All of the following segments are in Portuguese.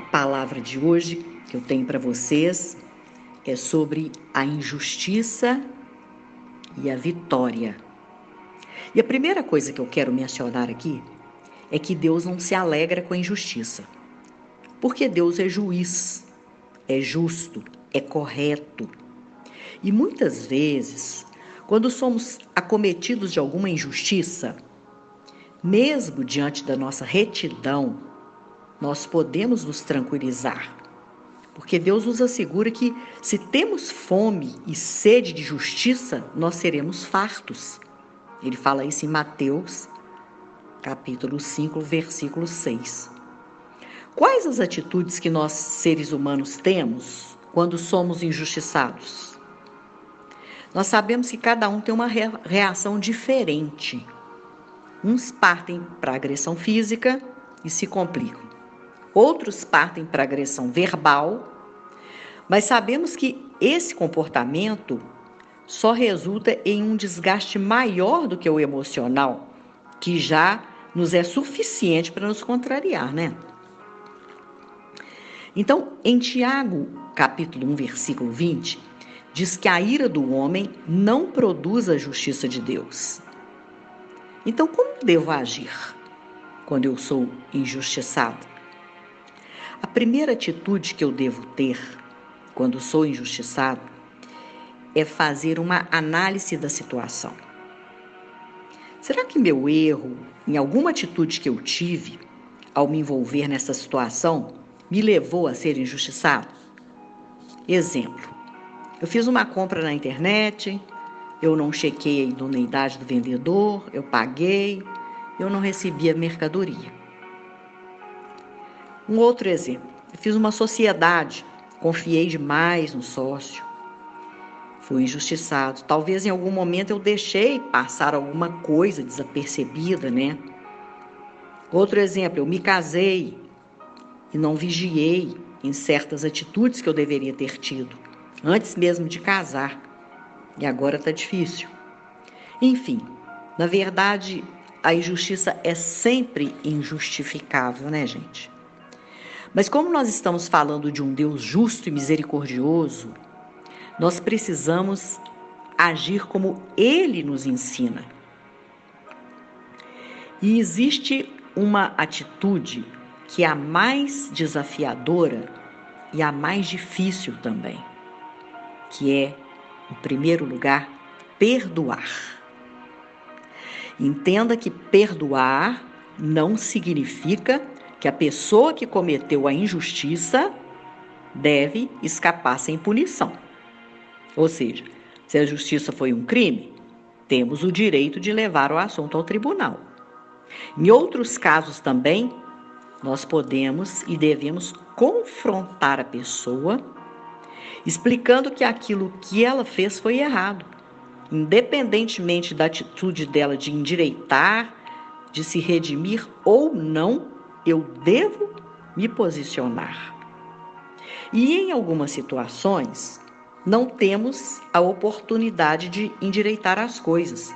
A palavra de hoje que eu tenho para vocês é sobre a injustiça e a vitória. E a primeira coisa que eu quero mencionar aqui é que Deus não se alegra com a injustiça. Porque Deus é juiz, é justo, é correto. E muitas vezes, quando somos acometidos de alguma injustiça, mesmo diante da nossa retidão, nós podemos nos tranquilizar. Porque Deus nos assegura que se temos fome e sede de justiça, nós seremos fartos. Ele fala isso em Mateus, capítulo 5, versículo 6. Quais as atitudes que nós, seres humanos, temos quando somos injustiçados? Nós sabemos que cada um tem uma reação diferente. Uns partem para agressão física e se complicam. Outros partem para agressão verbal, mas sabemos que esse comportamento só resulta em um desgaste maior do que o emocional, que já nos é suficiente para nos contrariar, né? Então, em Tiago, capítulo 1, versículo 20, diz que a ira do homem não produz a justiça de Deus. Então, como devo agir quando eu sou injustiçado? A primeira atitude que eu devo ter quando sou injustiçado é fazer uma análise da situação. Será que meu erro em alguma atitude que eu tive ao me envolver nessa situação me levou a ser injustiçado? Exemplo: eu fiz uma compra na internet, eu não chequei a idoneidade do vendedor, eu paguei, eu não recebi a mercadoria. Um outro exemplo: eu fiz uma sociedade, confiei demais no sócio, fui injustiçado. Talvez em algum momento eu deixei passar alguma coisa desapercebida, né? Outro exemplo, eu me casei e não vigiei em certas atitudes que eu deveria ter tido, antes mesmo de casar. E agora está difícil. Enfim, na verdade, a injustiça é sempre injustificável, né, gente? Mas como nós estamos falando de um Deus justo e misericordioso, nós precisamos agir como ele nos ensina. E existe uma atitude que é a mais desafiadora e a mais difícil também, que é, em primeiro lugar, perdoar. Entenda que perdoar não significa que a pessoa que cometeu a injustiça deve escapar sem punição. Ou seja, se a justiça foi um crime, temos o direito de levar o assunto ao tribunal. Em outros casos também, nós podemos e devemos confrontar a pessoa, explicando que aquilo que ela fez foi errado, independentemente da atitude dela de endireitar, de se redimir ou não, eu devo me posicionar. E em algumas situações, não temos a oportunidade de endireitar as coisas,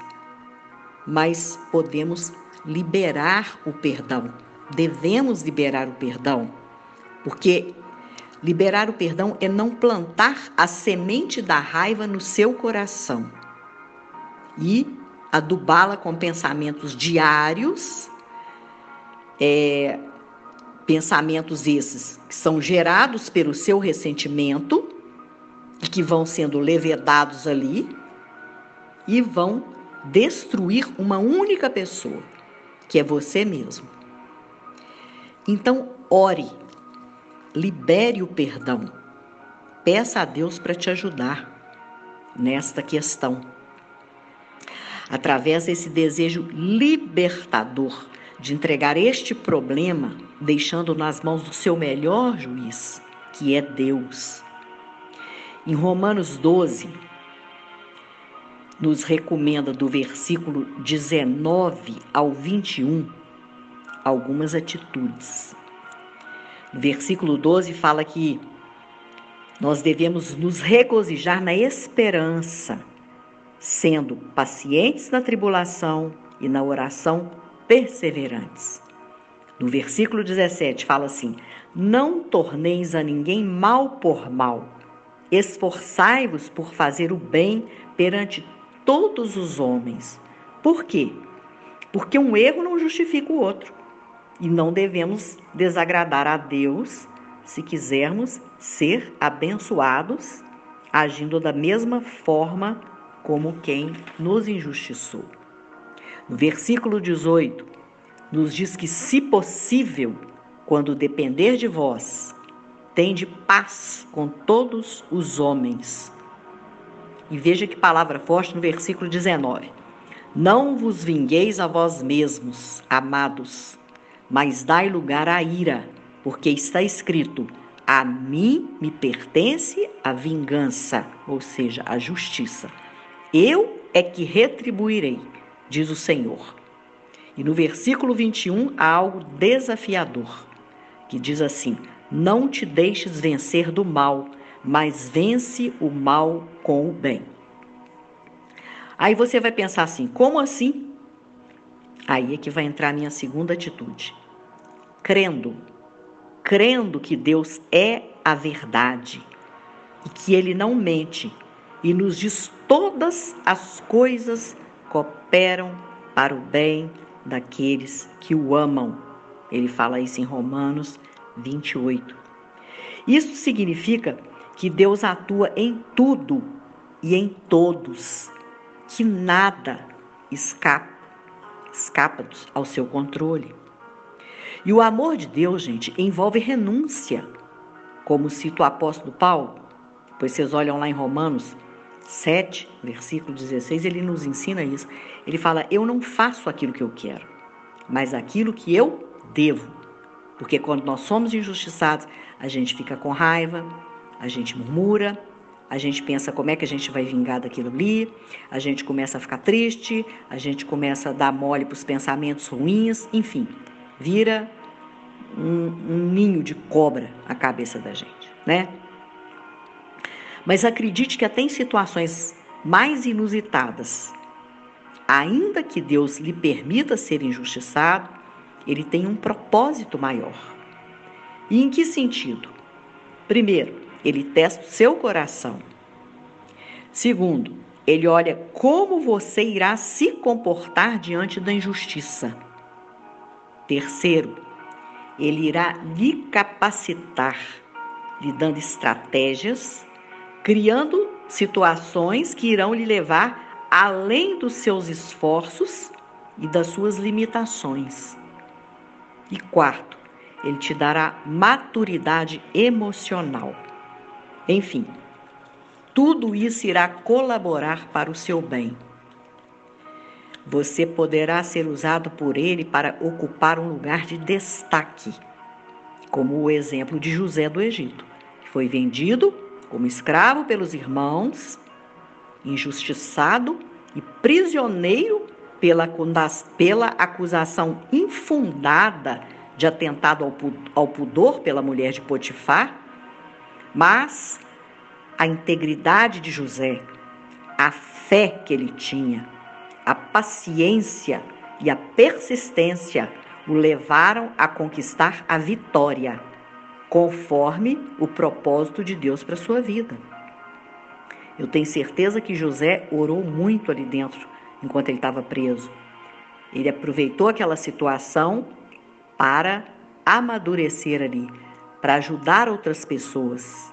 mas podemos liberar o perdão. Devemos liberar o perdão, porque liberar o perdão é não plantar a semente da raiva no seu coração e adubá-la com pensamentos diários, é, pensamentos esses que são gerados pelo seu ressentimento e que vão sendo levedados ali e vão destruir uma única pessoa, que é você mesmo. Então, ore, libere o perdão, peça a Deus para te ajudar nesta questão. Através desse desejo libertador de entregar este problema, deixando nas mãos do seu melhor juiz, que é Deus. Em Romanos 12, nos recomenda do versículo 19 ao 21 algumas atitudes. No versículo 12 fala que nós devemos nos regozijar na esperança, sendo pacientes na tribulação e na oração perseverantes. No versículo 17 fala assim: Não torneis a ninguém mal por mal, esforçai-vos por fazer o bem perante todos os homens. Por quê? Porque um erro não justifica o outro. E não devemos desagradar a Deus se quisermos ser abençoados, agindo da mesma forma como quem nos injustiçou. Versículo 18, nos diz que, se possível, quando depender de vós, tende paz com todos os homens. E veja que palavra forte no versículo 19. Não vos vingueis a vós mesmos, amados, mas dai lugar à ira, porque está escrito: a mim me pertence a vingança, ou seja, a justiça. Eu é que retribuirei, diz o Senhor. E no versículo 21 há algo desafiador, que diz assim: Não te deixes vencer do mal, mas vence o mal com o bem. Aí você vai pensar assim: como assim? Aí é que vai entrar a minha segunda atitude. Crendo, crendo que Deus é a verdade e que Ele não mente e nos diz todas as coisas cooperam para o bem daqueles que o amam. Ele fala isso em Romanos 28. Isso significa que Deus atua em tudo e em todos, que nada escapa, escapa ao seu controle. E o amor de Deus, gente, envolve renúncia, como cita o apóstolo Paulo, pois vocês olham lá em Romanos 7, versículo 16, ele nos ensina isso. Ele fala: Eu não faço aquilo que eu quero, mas aquilo que eu devo. Porque quando nós somos injustiçados, a gente fica com raiva, a gente murmura, a gente pensa como é que a gente vai vingar daquilo ali, a gente começa a ficar triste, a gente começa a dar mole para os pensamentos ruins, enfim, vira um, um ninho de cobra a cabeça da gente, né? Mas acredite que até em situações mais inusitadas, ainda que Deus lhe permita ser injustiçado, ele tem um propósito maior. E em que sentido? Primeiro, ele testa o seu coração. Segundo, ele olha como você irá se comportar diante da injustiça. Terceiro, ele irá lhe capacitar, lhe dando estratégias criando situações que irão lhe levar além dos seus esforços e das suas limitações. E quarto, ele te dará maturidade emocional. Enfim, tudo isso irá colaborar para o seu bem. Você poderá ser usado por ele para ocupar um lugar de destaque, como o exemplo de José do Egito, que foi vendido como escravo pelos irmãos, injustiçado e prisioneiro pela, pela acusação infundada de atentado ao, pudor pela mulher de Potifar, mas a integridade de José, a fé que ele tinha, a paciência e a persistência o levaram a conquistar a vitória conforme o propósito de Deus para sua vida. Eu tenho certeza que José orou muito ali dentro enquanto ele estava preso. Ele aproveitou aquela situação para amadurecer ali, para ajudar outras pessoas.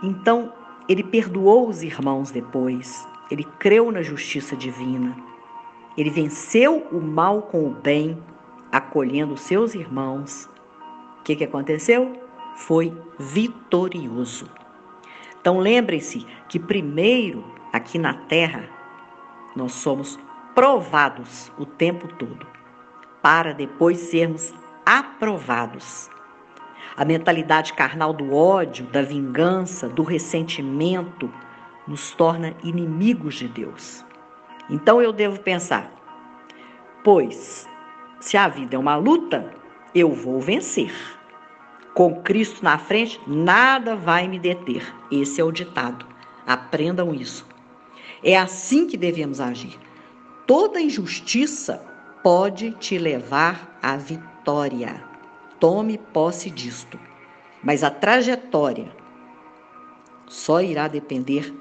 Então, ele perdoou os irmãos depois, ele creu na justiça divina, ele venceu o mal com o bem, acolhendo seus irmãos que, que aconteceu? Foi vitorioso. Então lembrem-se que primeiro aqui na terra nós somos provados o tempo todo, para depois sermos aprovados. A mentalidade carnal do ódio, da vingança, do ressentimento nos torna inimigos de Deus. Então eu devo pensar: pois se a vida é uma luta, eu vou vencer. Com Cristo na frente, nada vai me deter. Esse é o ditado. Aprendam isso. É assim que devemos agir. Toda injustiça pode te levar à vitória. Tome posse disto. Mas a trajetória só irá depender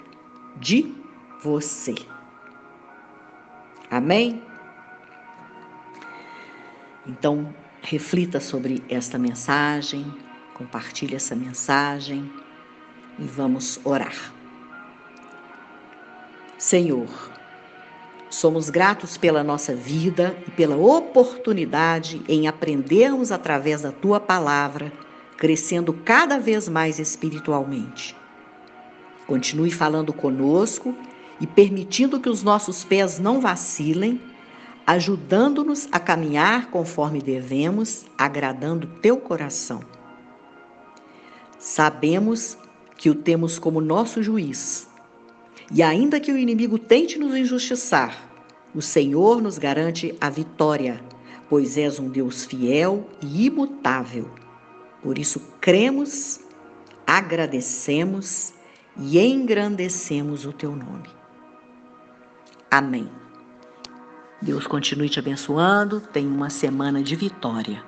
de você. Amém? Então, reflita sobre esta mensagem, compartilhe essa mensagem e vamos orar. Senhor, somos gratos pela nossa vida e pela oportunidade em aprendermos através da tua palavra, crescendo cada vez mais espiritualmente. Continue falando conosco e permitindo que os nossos pés não vacilem, ajudando-nos a caminhar conforme devemos, agradando teu coração. Sabemos que o temos como nosso juiz. E ainda que o inimigo tente nos injustiçar, o Senhor nos garante a vitória, pois és um Deus fiel e imutável. Por isso cremos, agradecemos e engrandecemos o teu nome. Amém. Deus continue te abençoando. Tenha uma semana de vitória.